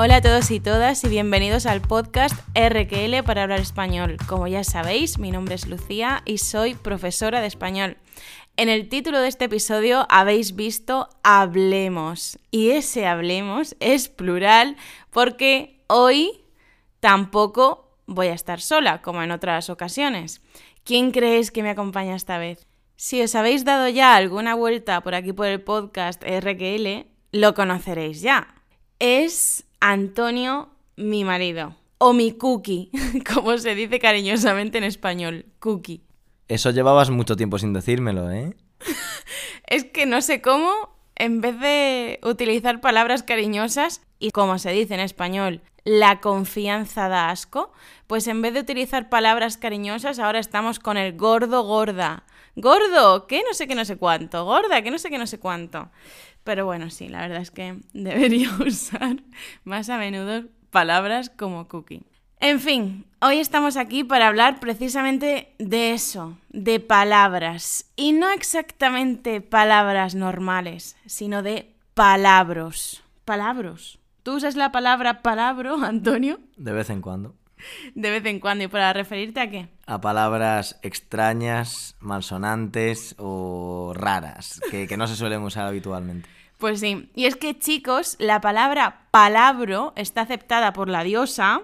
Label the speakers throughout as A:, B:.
A: Hola a todos y todas y bienvenidos al podcast RQL para hablar español. Como ya sabéis, mi nombre es Lucía y soy profesora de español. En el título de este episodio habéis visto Hablemos y ese Hablemos es plural porque hoy tampoco voy a estar sola como en otras ocasiones. ¿Quién creéis que me acompaña esta vez? Si os habéis dado ya alguna vuelta por aquí por el podcast RQL, lo conoceréis ya. Es Antonio, mi marido. O mi cookie, como se dice cariñosamente en español, cookie.
B: Eso llevabas mucho tiempo sin decírmelo, ¿eh?
A: es que no sé cómo, en vez de utilizar palabras cariñosas, y como se dice en español, la confianza da asco, pues en vez de utilizar palabras cariñosas, ahora estamos con el gordo gorda. Gordo, que no sé qué no sé cuánto, gorda, que no sé qué no sé cuánto. Pero bueno, sí, la verdad es que debería usar más a menudo palabras como cookie. En fin, hoy estamos aquí para hablar precisamente de eso, de palabras. Y no exactamente palabras normales, sino de palabras. Palabras. ¿Tú usas la palabra palabro, Antonio?
B: De vez en cuando.
A: De vez en cuando. ¿Y para referirte a qué?
B: A palabras extrañas, malsonantes o raras, que, que no se suelen usar habitualmente.
A: Pues sí. Y es que, chicos, la palabra palabro está aceptada por la diosa,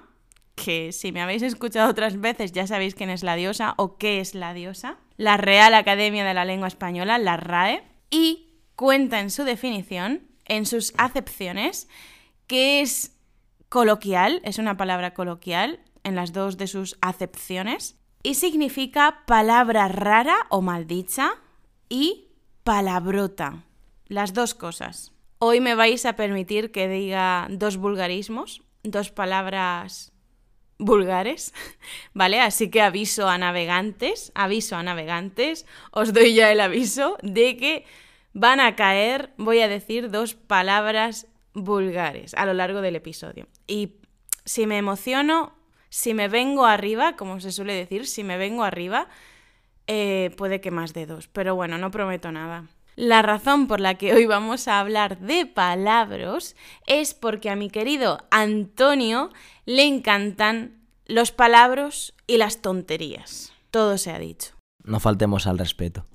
A: que si me habéis escuchado otras veces ya sabéis quién es la diosa o qué es la diosa, la Real Academia de la Lengua Española, la RAE, y cuenta en su definición, en sus acepciones, que es coloquial, es una palabra coloquial en las dos de sus acepciones, y significa palabra rara o maldicha y palabrota. Las dos cosas. Hoy me vais a permitir que diga dos vulgarismos, dos palabras vulgares, ¿vale? Así que aviso a navegantes, aviso a navegantes, os doy ya el aviso de que van a caer, voy a decir dos palabras vulgares a lo largo del episodio. Y si me emociono, si me vengo arriba, como se suele decir, si me vengo arriba, eh, puede que más de dos, pero bueno, no prometo nada. La razón por la que hoy vamos a hablar de palabras es porque a mi querido Antonio le encantan los palabras y las tonterías. Todo se ha dicho.
B: No faltemos al respeto.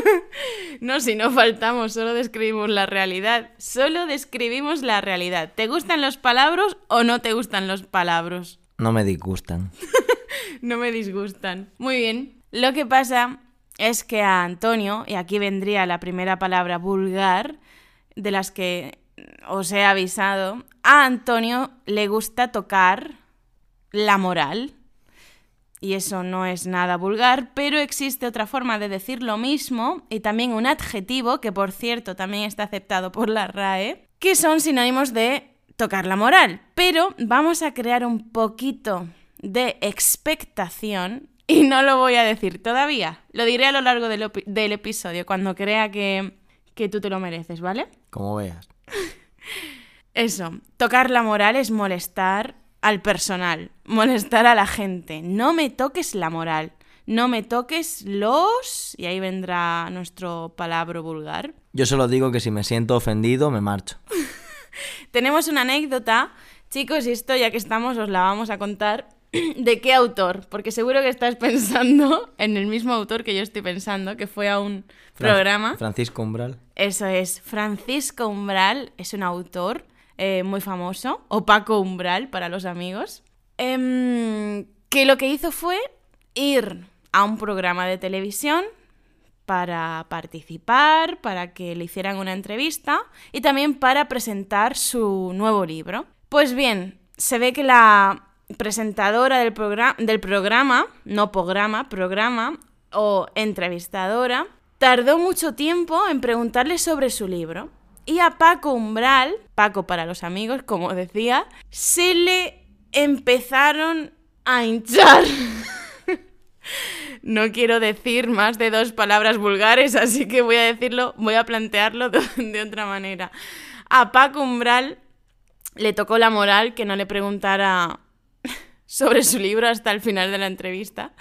A: no, si no faltamos, solo describimos la realidad. Solo describimos la realidad. ¿Te gustan los palabras o no te gustan los palabras?
B: No me disgustan.
A: no me disgustan. Muy bien. Lo que pasa es que a Antonio, y aquí vendría la primera palabra vulgar, de las que os he avisado, a Antonio le gusta tocar la moral. Y eso no es nada vulgar, pero existe otra forma de decir lo mismo y también un adjetivo, que por cierto también está aceptado por la RAE, que son sinónimos de tocar la moral. Pero vamos a crear un poquito de expectación y no lo voy a decir todavía. Lo diré a lo largo del, episodio, cuando crea que, que tú te lo mereces, ¿vale?
B: Como veas.
A: Eso, tocar la moral es molestar al personal, molestar a la gente. No me toques la moral, no me toques los... Y ahí vendrá nuestro palabra vulgar.
B: Yo solo digo que si me siento ofendido, me marcho.
A: Tenemos una anécdota, chicos, y esto ya que estamos os la vamos a contar. ¿De qué autor? Porque seguro que estás pensando en el mismo autor que yo estoy pensando, que fue a un programa.
B: Francisco Umbral.
A: Eso es. Francisco Umbral es un autor eh, muy famoso, o Paco Umbral para los amigos, em, que lo que hizo fue ir a un programa de televisión para participar, para que le hicieran una entrevista y también para presentar su nuevo libro. Pues bien, se ve que la presentadora del, programa, no programa, programa, o entrevistadora, tardó mucho tiempo en preguntarle sobre su libro. Y a Paco Umbral, Paco para los amigos, como decía, se le empezaron a hinchar. no quiero decir más de dos palabras vulgares, así que voy a decirlo, voy a plantearlo de otra manera. A Paco Umbral le tocó la moral que no le preguntara sobre su libro hasta el final de la entrevista.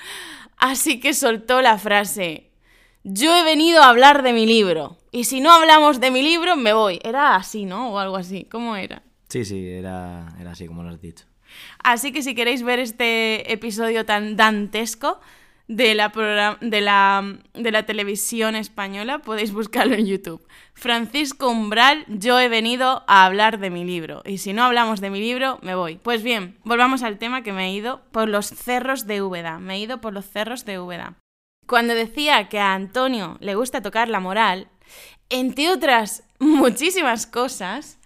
A: Así que soltó la frase, yo he venido a hablar de mi libro. Y si no hablamos de mi libro, me voy. Era así, ¿no? O algo así. ¿Cómo era?
B: Sí, sí, era, era así como lo has dicho.
A: Así que si queréis ver este episodio tan dantesco de la, de la, de la televisión española, podéis buscarlo en YouTube. Francisco Umbral, yo he venido a hablar de mi libro. Y si no hablamos de mi libro, me voy. Pues bien, volvamos al tema que me he ido por los cerros de Úbeda. Me he ido por los cerros de Úbeda. Cuando decía que a Antonio le gusta tocar la moral, entre otras muchísimas cosas,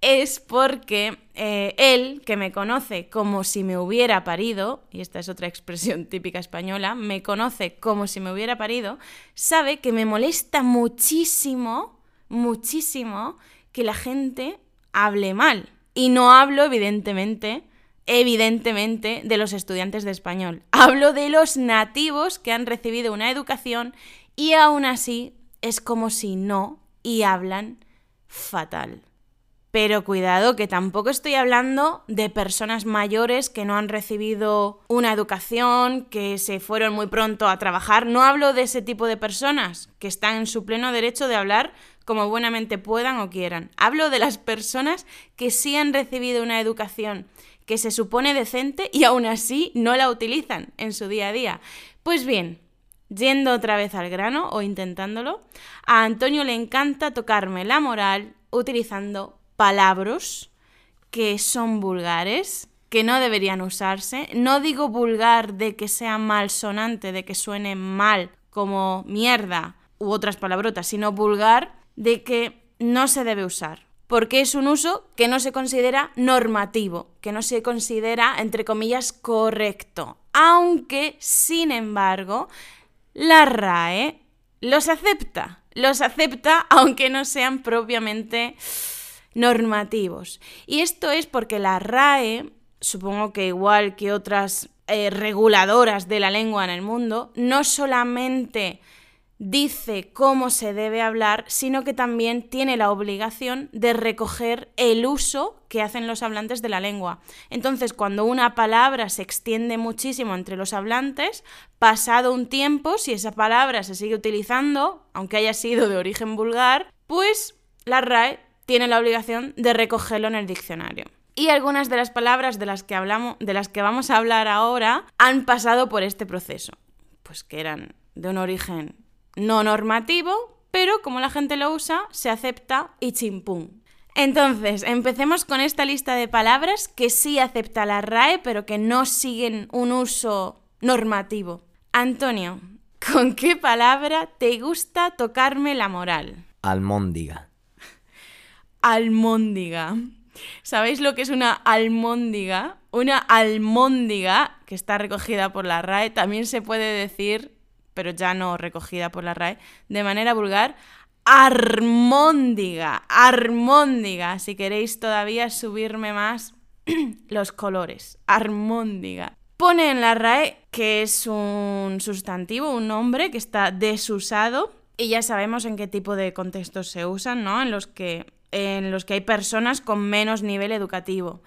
A: es porque eh, él, que me conoce como si me hubiera parido, y esta es otra expresión típica española, me conoce como si me hubiera parido, sabe que me molesta muchísimo, muchísimo que la gente hable mal. Y no hablo, evidentemente, evidentemente, de los estudiantes de español. Hablo de los nativos que han recibido una educación y aún así es como si no y hablan fatal. Pero cuidado, que tampoco estoy hablando de personas mayores que no han recibido una educación, que se fueron muy pronto a trabajar. No hablo de ese tipo de personas que están en su pleno derecho de hablar como buenamente puedan o quieran. Hablo de las personas que sí han recibido una educación que se supone decente y aún así no la utilizan en su día a día. Pues bien, yendo otra vez al grano o intentándolo, a Antonio le encanta tocarme la moral utilizando palabras que son vulgares, que no deberían usarse. No digo vulgar de que sea malsonante, de que suene mal, como mierda u otras palabrotas, sino vulgar de que no se debe usar. Porque es un uso que no se considera normativo, que no se considera, entre comillas, correcto. Aunque, sin embargo, la RAE los acepta. Los acepta aunque no sean propiamente normativos. Y esto es porque la RAE, supongo que igual que otras eh, reguladoras de la lengua en el mundo, no solamente dice cómo se debe hablar, sino que también tiene la obligación de recoger el uso que hacen los hablantes de la lengua. Entonces, cuando una palabra se extiende muchísimo entre los hablantes, pasado un tiempo, si esa palabra se sigue utilizando, aunque haya sido de origen vulgar, pues la RAE tiene la obligación de recogerlo en el diccionario. Y algunas de las palabras de las que hablamos, de las que vamos a hablar ahora, han pasado por este proceso, pues que eran de un origen no normativo, pero como la gente lo usa, se acepta y chimpún. Entonces, empecemos con esta lista de palabras que sí acepta la RAE, pero que no siguen un uso normativo. Antonio, ¿con qué palabra te gusta tocarme la moral?
B: Almóndiga.
A: Almóndiga. ¿Sabéis lo que es una almóndiga? Una almóndiga, que está recogida por la RAE, también se puede decir pero ya no recogida por la RAE, de manera vulgar, armóndiga, armóndiga, si queréis todavía subirme más los colores, armóndiga. Pone en la RAE que es un sustantivo, un nombre que está desusado y ya sabemos en qué tipo de contextos se usan, ¿no? En los que, en los que hay personas con menos nivel educativo.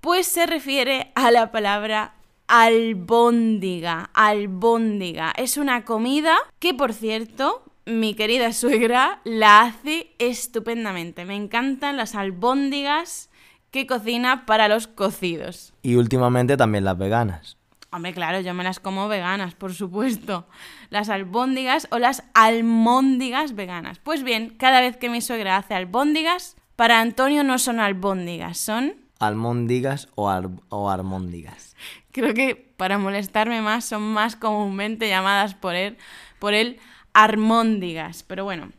A: Pues se refiere a la palabra albóndiga, albóndiga. Es una comida que, por cierto, mi querida suegra la hace estupendamente. Me encantan las albóndigas que cocina para los cocidos.
B: Y últimamente también las veganas.
A: Hombre, claro, yo me las como veganas, por supuesto. Las albóndigas o las almóndigas veganas. Pues bien, cada vez que mi suegra hace albóndigas, para Antonio no son albóndigas, son
B: Almóndigas o, ar o armóndigas.
A: Creo que para molestarme más son más comúnmente llamadas por él, por él armóndigas. Pero bueno,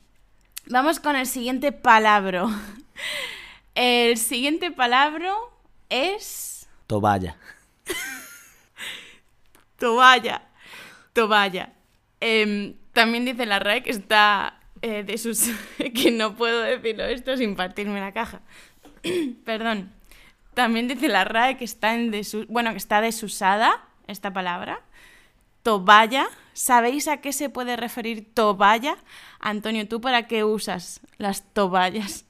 A: vamos con el siguiente palabra. El siguiente palabra es...
B: Toballa.
A: Toballa. Toballa. Eh, también dice la RAE que está eh, de sus... que no puedo decirlo esto sin partirme la caja. Perdón. También dice la RAE que está en desu... bueno, que está desusada esta palabra. Toballa. ¿Sabéis a qué se puede referir toballa? Antonio, ¿tú para qué usas las toballas?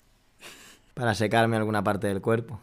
B: Para secarme alguna parte del cuerpo.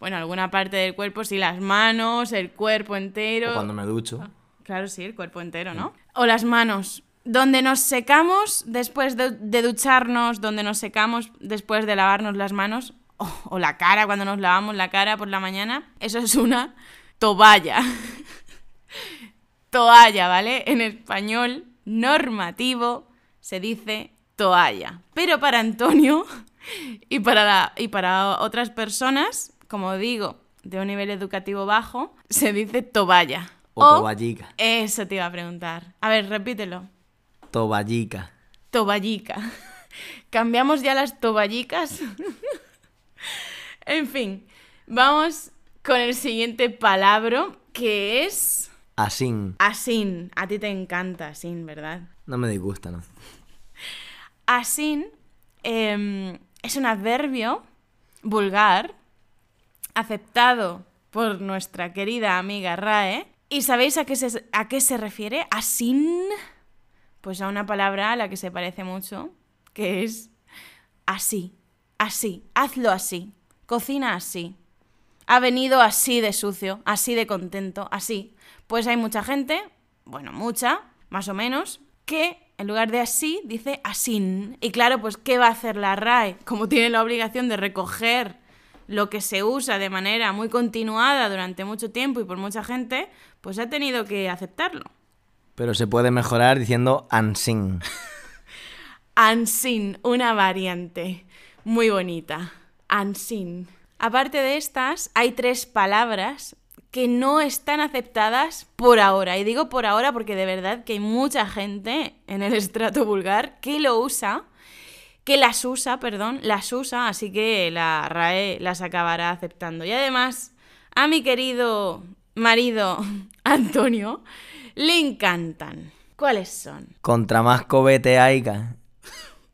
A: Bueno, alguna parte del cuerpo, sí, las manos, el cuerpo entero.
B: O cuando me ducho.
A: Claro, sí, el cuerpo entero, ¿no? O las manos. Donde nos secamos después de, de ducharnos, donde nos secamos después de lavarnos las manos, o, o la cara cuando nos lavamos la cara por la mañana, eso es una toalla. toalla, ¿vale? En español normativo se dice toalla. Pero para Antonio y para, la- y para otras personas, como digo, de un nivel educativo bajo, se dice toballa.
B: O toballica.
A: Eso te iba a preguntar. A ver, repítelo.
B: Toballica.
A: Toballica. ¿Cambiamos ya las toballicas? en fin, vamos con el siguiente palabra que es
B: Asín.
A: asin. A ti te encanta asin, ¿verdad?
B: No me disgusta, ¿no?
A: Asin em, es un adverbio vulgar aceptado por nuestra querida amiga Rae. ¿Y sabéis a qué se, a qué se refiere? Asin. Pues a una palabra a la que se parece mucho, que es así, así, hazlo así, cocina así. Ha venido así de sucio, así de contento, así. Pues hay mucha gente, bueno, mucha, más o menos, que en lugar de así dice asín. Y claro, pues ¿qué va a hacer la RAE? Como tiene la obligación de recoger lo que se usa de manera muy continuada durante mucho tiempo y por mucha gente, pues ha tenido que aceptarlo.
B: Pero se puede mejorar diciendo ansín.
A: Ansin, una variante muy bonita. Ansin. Aparte de estas, hay tres palabras que no están aceptadas por ahora. Y digo por ahora porque de verdad que hay mucha gente en el estrato vulgar que lo usa, que las usa, perdón, las usa, así que la RAE las acabará aceptando. Y además, a mi querido marido Antonio le encantan. ¿Cuáles son?
B: Contra más cobete haiga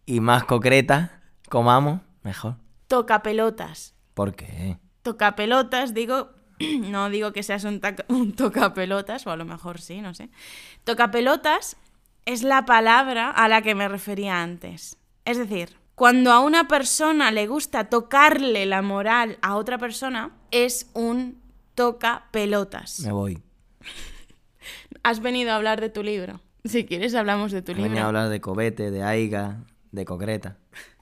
B: y más concreta comamos, mejor.
A: Toca pelotas.
B: ¿Por qué?
A: Tocapelotas, digo, no digo que seas un, un tocapelotas, o a lo mejor sí, no sé. Tocapelotas es la palabra a la que me refería antes. Es decir, cuando a una persona le gusta tocarle la moral a otra persona, es un tocapelotas.
B: Me voy.
A: Has venido a hablar de tu libro. Si quieres, hablamos de tu
B: Venía a
A: libro.
B: hablar de cobete, de aiga, de concreta.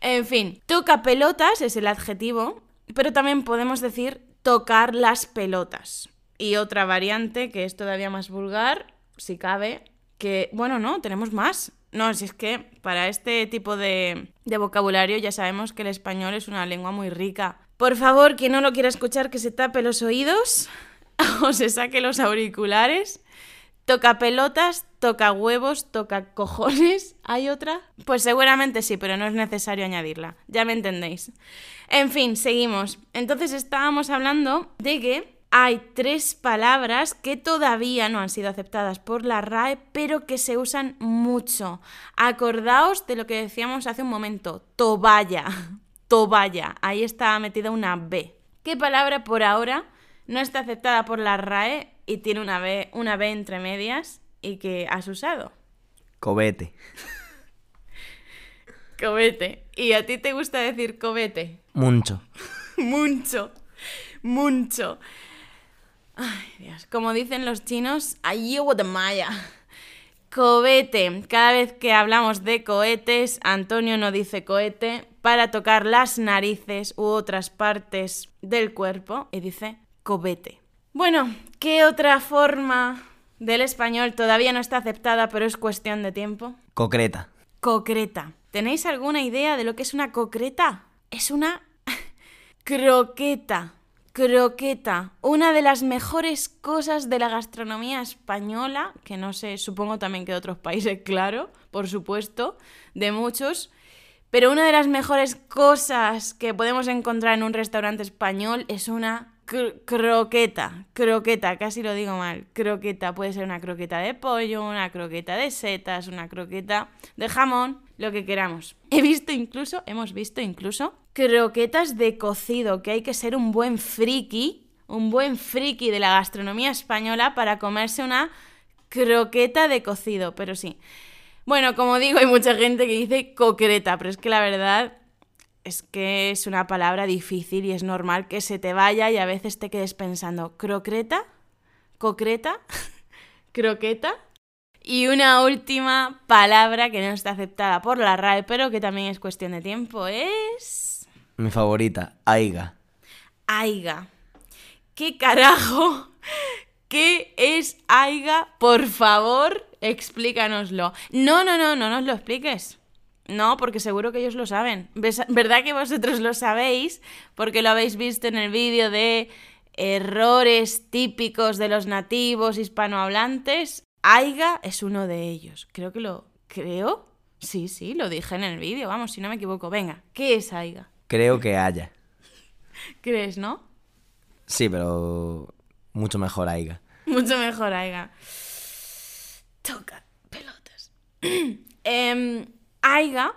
A: En fin, toca pelotas es el adjetivo, pero también podemos decir tocar las pelotas. Y otra variante que es todavía más vulgar, si cabe, que, bueno, no, tenemos más. No, si es que para este tipo de, de vocabulario ya sabemos que el español es una lengua muy rica. Por favor, quien no lo quiera escuchar, que se tape los oídos o se saque los auriculares. Toca pelotas, toca huevos, toca cojones. ¿Hay otra? Pues seguramente sí, pero no es necesario añadirla. Ya me entendéis. En fin, seguimos. Entonces estábamos hablando de que hay tres palabras que todavía no han sido aceptadas por la RAE, pero que se usan mucho. Acordaos de lo que decíamos hace un momento. Toballa. Toballa. Ahí está metida una B. ¿Qué palabra por ahora no está aceptada por la RAE y tiene una B, una B entre medias y que has usado?
B: Cobete.
A: Cobete. ¿Y a ti te gusta decir cobete?
B: Mucho.
A: Mucho. Mucho. Ay, Dios. Como dicen los chinos, ayuda de maya. Cohete. Cada vez que hablamos de cohetes, Antonio no dice cohete para tocar las narices u otras partes del cuerpo y dice cobete. Bueno, ¿qué otra forma del español todavía no está aceptada, pero es cuestión de tiempo?
B: Concreta.
A: Concreta. ¿Tenéis alguna idea de lo que es una concreta? Es una croqueta. Croqueta. Una de las mejores cosas de la gastronomía española, que no sé, supongo también que de otros países, claro, por supuesto, de muchos. Pero una de las mejores cosas que podemos encontrar en un restaurante español es una cr- croqueta. Croqueta, casi lo digo mal. Croqueta. Puede ser una croqueta de pollo, una croqueta de setas, una croqueta de jamón, lo que queramos. He visto incluso, hemos visto incluso, croquetas de cocido, que hay que ser un buen friki, un buen friki de la gastronomía española para comerse una croqueta de cocido, pero sí. Bueno, como digo, hay mucha gente que dice concreta, pero es que la verdad es que es una palabra difícil y es normal que se te vaya y a veces te quedes pensando, ¿crocreta? ¿Concreta? ¿Croqueta? Y una última palabra que no está aceptada por la RAE, pero que también es cuestión de tiempo, es
B: Mi favorita, Aiga.
A: Aiga. ¿Qué carajo? ¿Qué es Aiga? Por favor, explícanoslo. No, no, no, no nos lo expliques. No, porque seguro que ellos lo saben. ¿Verdad que vosotros lo sabéis? Porque lo habéis visto en el vídeo de errores típicos de los nativos hispanohablantes. Aiga es uno de ellos. Creo que lo... ¿Creo? Sí, sí, lo dije en el vídeo. Vamos, si no me equivoco. Venga, ¿qué es Aiga?
B: Creo que haya.
A: ¿Crees, no?
B: Sí, pero mucho mejor Aiga.
A: Mucho mejor, Aiga. Toca pelotas. Em, Aiga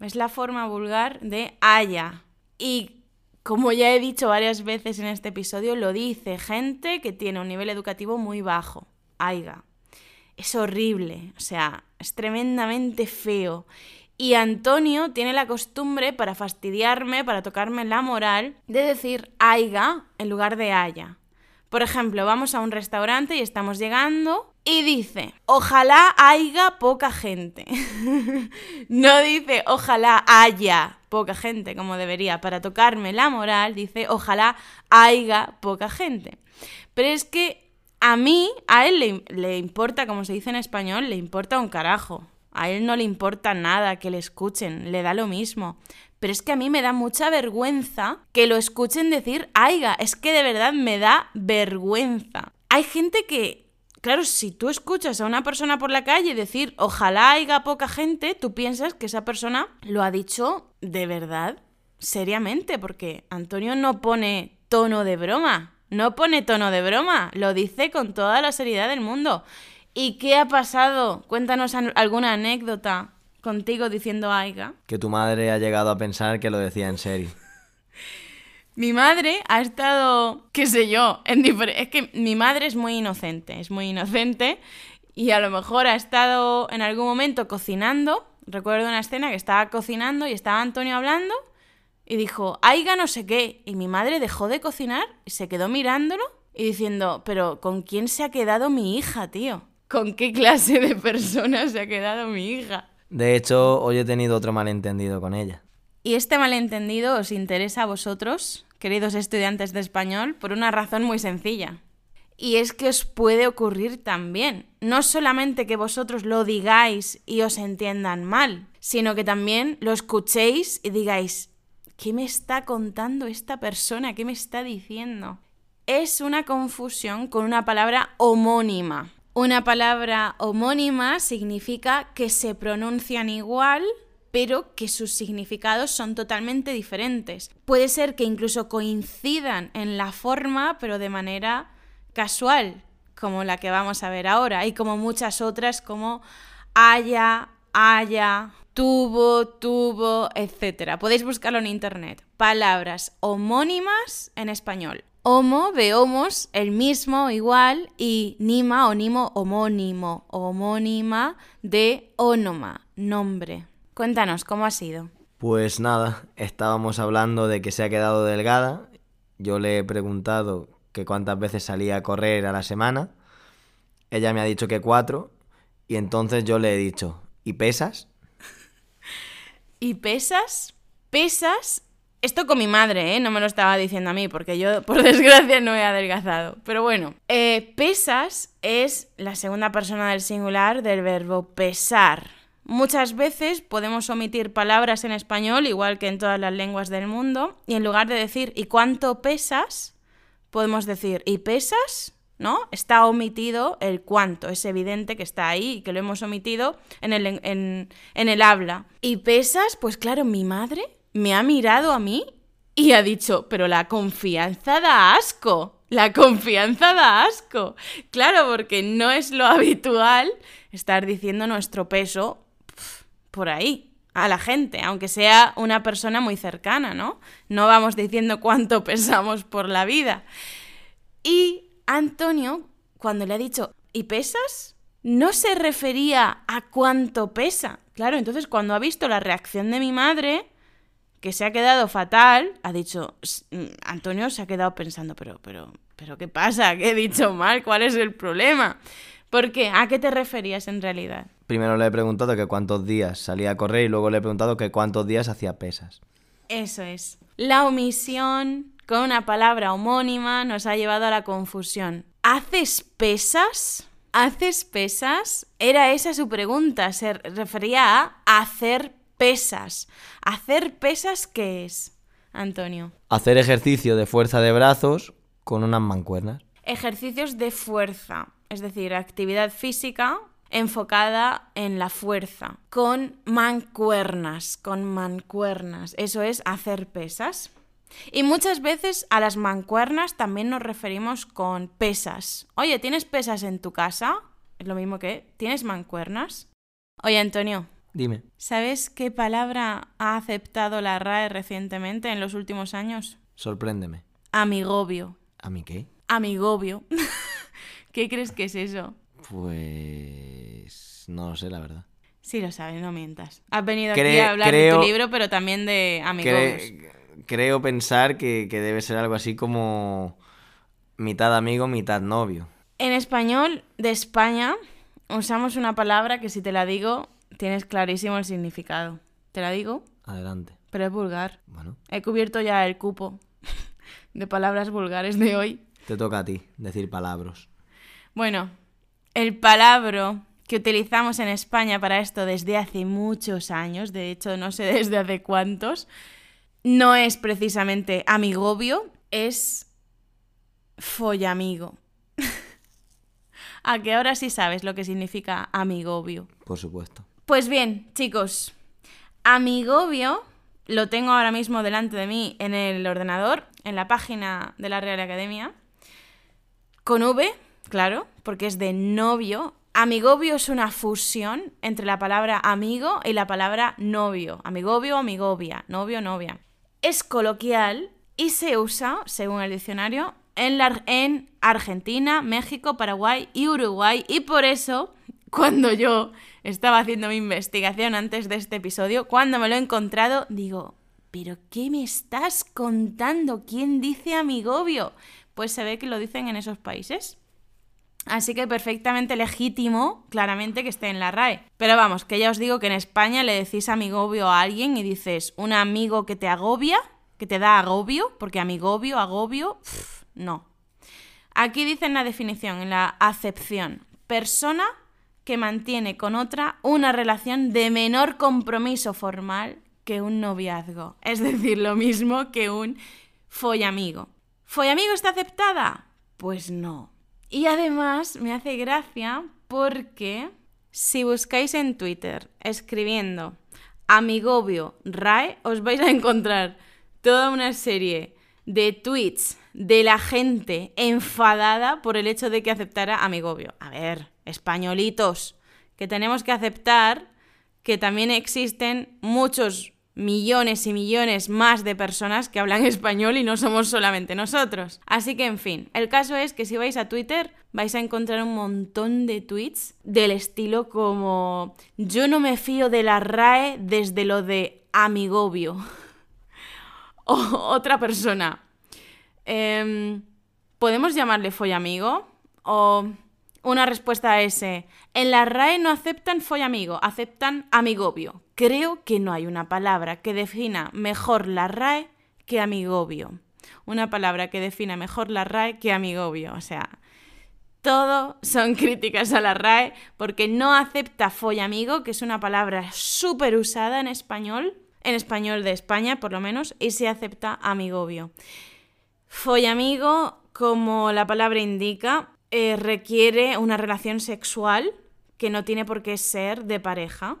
A: es la forma vulgar de haya. Y como ya he dicho varias veces en este episodio, lo dice gente que tiene un nivel educativo muy bajo. Aiga. Es horrible, o sea, es tremendamente feo. Y Antonio tiene la costumbre, para fastidiarme, para tocarme la moral, de decir aiga en lugar de haya. Por ejemplo, vamos a un restaurante y estamos llegando y dice, ojalá haya poca gente. no dice, ojalá haya poca gente como debería. Para tocarme la moral dice, ojalá haya poca gente. Pero es que a mí, a él le, le importa, como se dice en español, le importa un carajo. A él no le importa nada que le escuchen, le da lo mismo. Pero es que a mí me da mucha vergüenza que lo escuchen decir aiga. Es que de verdad me da vergüenza. Hay gente que, claro, si tú escuchas a una persona por la calle decir ojalá haya poca gente, tú piensas que esa persona lo ha dicho de verdad, seriamente, porque Antonio no pone tono de broma. No pone tono de broma, lo dice con toda la seriedad del mundo. ¿Y qué ha pasado? Cuéntanos an- alguna anécdota contigo diciendo aiga.
B: Que tu madre ha llegado a pensar que lo decía en serio.
A: Mi madre ha estado, qué sé yo, en es que mi madre es muy inocente, es muy inocente y a lo mejor ha estado en algún momento cocinando. Recuerdo una escena que estaba cocinando y estaba Antonio hablando y dijo, aiga no sé qué. Y mi madre dejó de cocinar y se quedó mirándolo y diciendo, pero ¿con quién se ha quedado mi hija, tío? ¿Con qué clase de persona se ha quedado mi hija?
B: De hecho, hoy he tenido otro malentendido con ella.
A: Y este malentendido os interesa a vosotros, queridos estudiantes de español, por una razón muy sencilla. Y es que os puede ocurrir también. No solamente que vosotros lo digáis y os entiendan mal, sino que también lo escuchéis y digáis, ¿qué me está contando esta persona? ¿Qué me está diciendo? Es una confusión con una palabra homónima. Una palabra homónima significa que se pronuncian igual, pero que sus significados son totalmente diferentes. Puede ser que incluso coincidan en la forma, pero de manera casual, como la que vamos a ver ahora, y como muchas otras como haya, haya, tuvo, tuvo, etc. Podéis buscarlo en internet. Palabras homónimas en español. Homo de homos, el mismo, igual, y nima o nimo, homónimo, homónima de onoma, nombre. Cuéntanos, ¿cómo ha sido?
B: Pues nada, estábamos hablando de que se ha quedado delgada. Yo le he preguntado que cuántas veces salía a correr a la semana. Ella me ha dicho que cuatro. Y entonces yo le he dicho, ¿y pesas?
A: ¿Y pesas? Pesas. Esto con mi madre, ¿eh? No me lo estaba diciendo a mí, porque yo, por desgracia, no he adelgazado. Pero bueno, eh, pesas es la segunda persona del singular del verbo pesar. Muchas veces podemos omitir palabras en español, igual que en todas las lenguas del mundo, y en lugar de decir ¿y cuánto pesas? podemos decir ¿y pesas? ¿No? Está omitido el cuánto, es evidente que está ahí y que lo hemos omitido en el, en, en el habla. ¿Y pesas? Pues claro, mi madre me ha mirado a mí y ha dicho, pero la confianza da asco. La confianza da asco. Claro, porque no es lo habitual estar diciendo nuestro peso por ahí a la gente, aunque sea una persona muy cercana, ¿no? No vamos diciendo cuánto pesamos por la vida. Y Antonio, cuando le ha dicho, ¿y pesas? No se refería a cuánto pesa. Claro, entonces cuando ha visto la reacción de mi madre, que se ha quedado fatal, ha dicho, Antonio se ha quedado pensando, pero, pero, pero, ¿qué pasa? ¿Qué he dicho mal? ¿Cuál es el problema? ¿Por qué? ¿A qué te referías en realidad?
B: Primero le he preguntado que cuántos días salía a correr y luego le he preguntado que cuántos días hacía pesas.
A: Eso es. La omisión con una palabra homónima nos ha llevado a la confusión. ¿Haces pesas? ¿Haces pesas? Era esa su pregunta, se refería a hacer pesas. ¿Hacer pesas qué es, Antonio?
B: Hacer ejercicio de fuerza de brazos con unas mancuernas.
A: Ejercicios de fuerza, es decir, actividad física enfocada en la fuerza, con mancuernas, con mancuernas. Eso es hacer pesas. Y muchas veces a las mancuernas también nos referimos con pesas. Oye, ¿tienes pesas en tu casa? Es lo mismo que, ¿tienes mancuernas? Oye, Antonio.
B: Dime.
A: ¿Sabes qué palabra ha aceptado la RAE recientemente en los últimos años?
B: Sorpréndeme.
A: Amigobio.
B: ¿A mí qué?
A: Amigobio. ¿Qué crees que es eso?
B: Pues no lo sé, la verdad.
A: Sí lo sabes, no mientas. Has venido aquí a hablar de tu libro, pero también de amigos.
B: Creo pensar que, que debe ser algo así como mitad amigo, mitad novio.
A: En español de España usamos una palabra que si te la digo tienes clarísimo el significado. ¿Te la digo?
B: Adelante.
A: Pero es vulgar.
B: Bueno.
A: He cubierto ya el cupo de palabras vulgares de hoy.
B: Te toca a ti decir palabras.
A: Bueno, el palabra que utilizamos en España para esto desde hace muchos años, de hecho no sé desde hace cuántos, no es precisamente amigobio, es follamigo. a que ahora sí sabes lo que significa amigobio.
B: Por supuesto.
A: Pues bien, chicos, amigobio lo tengo ahora mismo delante de mí en el ordenador, en la página de la Real Academia, con V, claro, porque es de novio. Amigobio es una fusión entre la palabra amigo y la palabra novio. Amigobio, amigovia, novio, novia. Es coloquial y se usa, según el diccionario, en, en Argentina, México, Paraguay y Uruguay. Y por eso, cuando yo estaba haciendo mi investigación antes de este episodio, cuando me lo he encontrado, digo, ¿pero qué me estás contando? ¿Quién dice amigobio? Pues se ve que lo dicen en esos países. Así que perfectamente legítimo, claramente, que esté en la RAE. Pero vamos, que ya os digo que en España le decís amigobio a alguien y dices un amigo que te agobia, que te da agobio, porque amigobio, agobio, no. Aquí dice en la definición, en la acepción, persona que mantiene con otra una relación de menor compromiso formal que un noviazgo. Es decir, lo mismo que un follamigo. ¿Follamigo está aceptada? Pues no. Y además me hace gracia porque si buscáis en Twitter escribiendo amigobio RAE, os vais a encontrar toda una serie de tweets de la gente enfadada por el hecho de que aceptara amigobio. A ver, españolitos, que tenemos que aceptar que también existen muchos millones y millones más de personas que hablan español y no somos solamente nosotros. Así que, en fin, el caso es que si vais a Twitter vais a encontrar un montón de tweets del estilo como yo no me fío de la RAE desde lo de amigobio. o otra persona. Em, ¿Podemos llamarle follamigo? O una respuesta a ese. En la RAE no aceptan follamigo, aceptan amigobio. Creo que no hay una palabra que defina mejor la RAE que amigobio. Una palabra que defina mejor la RAE que amigobio. O sea, todo son críticas a la RAE porque no acepta follamigo, que es una palabra súper usada en español, en español de España por lo menos, y se acepta amigobio. Follamigo, como la palabra indica, eh, requiere una relación sexual que no tiene por qué ser de pareja.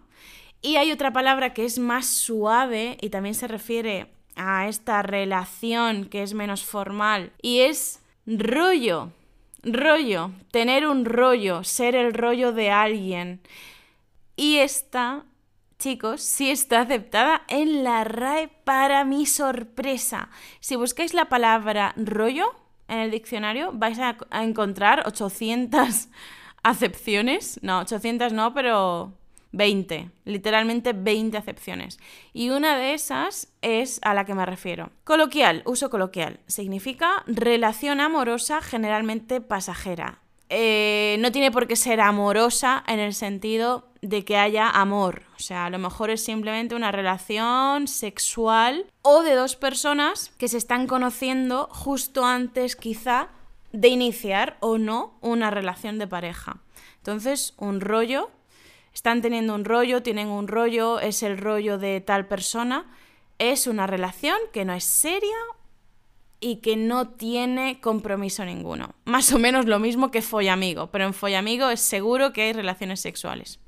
A: Y hay otra palabra que es más suave y también se refiere a esta relación que es menos formal y es rollo. Rollo, tener un rollo, ser el rollo de alguien. Y esta, chicos, sí está aceptada en la RAE para mi sorpresa. Si buscáis la palabra rollo en el diccionario, vais a, encontrar 800 acepciones. No, 800 no, pero 20, literalmente 20 acepciones. Y una de esas es a la que me refiero. Coloquial, uso coloquial, significa relación amorosa generalmente pasajera. Eh, no tiene por qué ser amorosa en el sentido de que haya amor. O sea, a lo mejor es simplemente una relación sexual o de dos personas que se están conociendo justo antes quizá de iniciar o no una relación de pareja. Entonces, un rollo, están teniendo un rollo, tienen un rollo, es el rollo de tal persona, es una relación que no es seria y que no tiene compromiso ninguno. Más o menos lo mismo que follamigo, pero en follamigo es seguro que hay relaciones sexuales.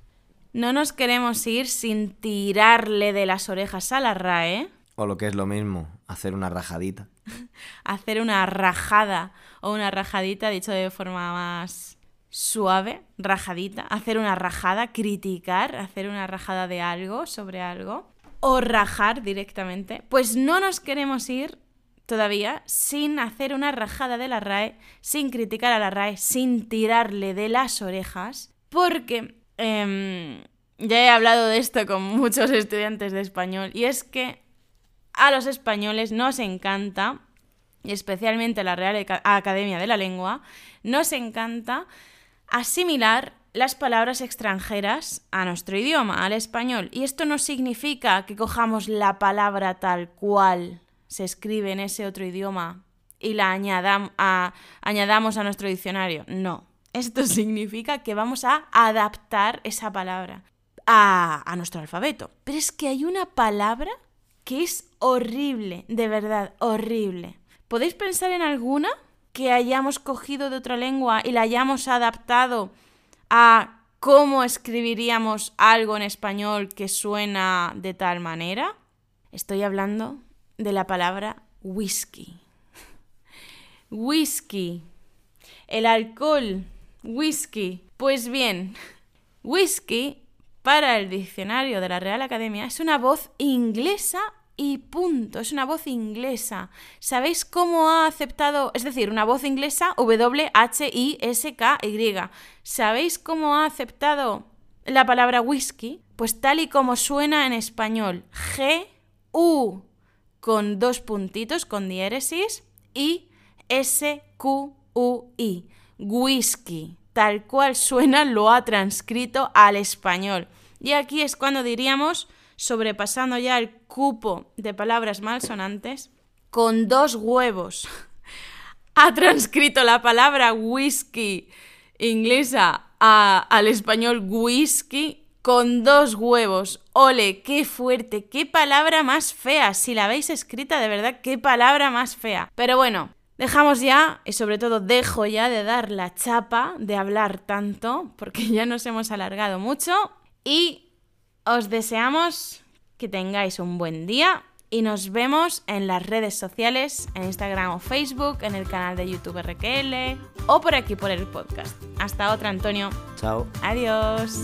A: No nos queremos ir sin tirarle de las orejas a la RAE.
B: O lo que es lo mismo, hacer una rajadita.
A: hacer una rajada o una rajadita, dicho de forma más suave, rajadita. Hacer una rajada, criticar, hacer una rajada de algo, sobre algo. O rajar directamente. Pues no nos queremos ir todavía sin hacer una rajada de la RAE, sin criticar a la RAE, sin tirarle de las orejas, porque em, ya he hablado de esto con muchos estudiantes de español y es que a los españoles nos encanta, y especialmente a la Real Academia de la Lengua, nos encanta asimilar las palabras extranjeras a nuestro idioma, al español. Y esto no significa que cojamos la palabra tal cual se escribe en ese otro idioma y la añadamos a nuestro diccionario. No. Esto significa que vamos a adaptar esa palabra a, nuestro alfabeto. Pero es que hay una palabra que es horrible, de verdad, horrible. ¿Podéis pensar en alguna que hayamos cogido de otra lengua y la hayamos adaptado a cómo escribiríamos algo en español que suena de tal manera? Estoy hablando de la palabra whisky. Whisky. El alcohol. Whisky. Pues bien, whisky para el diccionario de la Real Academia es una voz inglesa y punto, es una voz inglesa. ¿Sabéis cómo ha aceptado, es decir, una voz inglesa W-H-I-S-K-Y? ¿Sabéis cómo ha aceptado la palabra whisky? Pues tal y como suena en español, G-U con dos puntitos, con diéresis, y S-Q-U-I, whisky. Tal cual suena, lo ha transcrito al español. Y aquí es cuando diríamos, sobrepasando ya el cupo de palabras malsonantes, con dos huevos. ha transcrito la palabra whisky inglesa al español whisky con dos huevos. Ole, qué fuerte, qué palabra más fea. Si la veis escrita, de verdad, qué palabra más fea. Pero bueno, dejamos ya, y sobre todo dejo ya de dar la chapa, de hablar tanto, porque ya nos hemos alargado mucho. Y os deseamos que tengáis un buen día y nos vemos en las redes sociales, en Instagram o Facebook, en el canal de YouTube RQL o por aquí por el podcast. Hasta otra, Antonio.
B: Chao.
A: Adiós.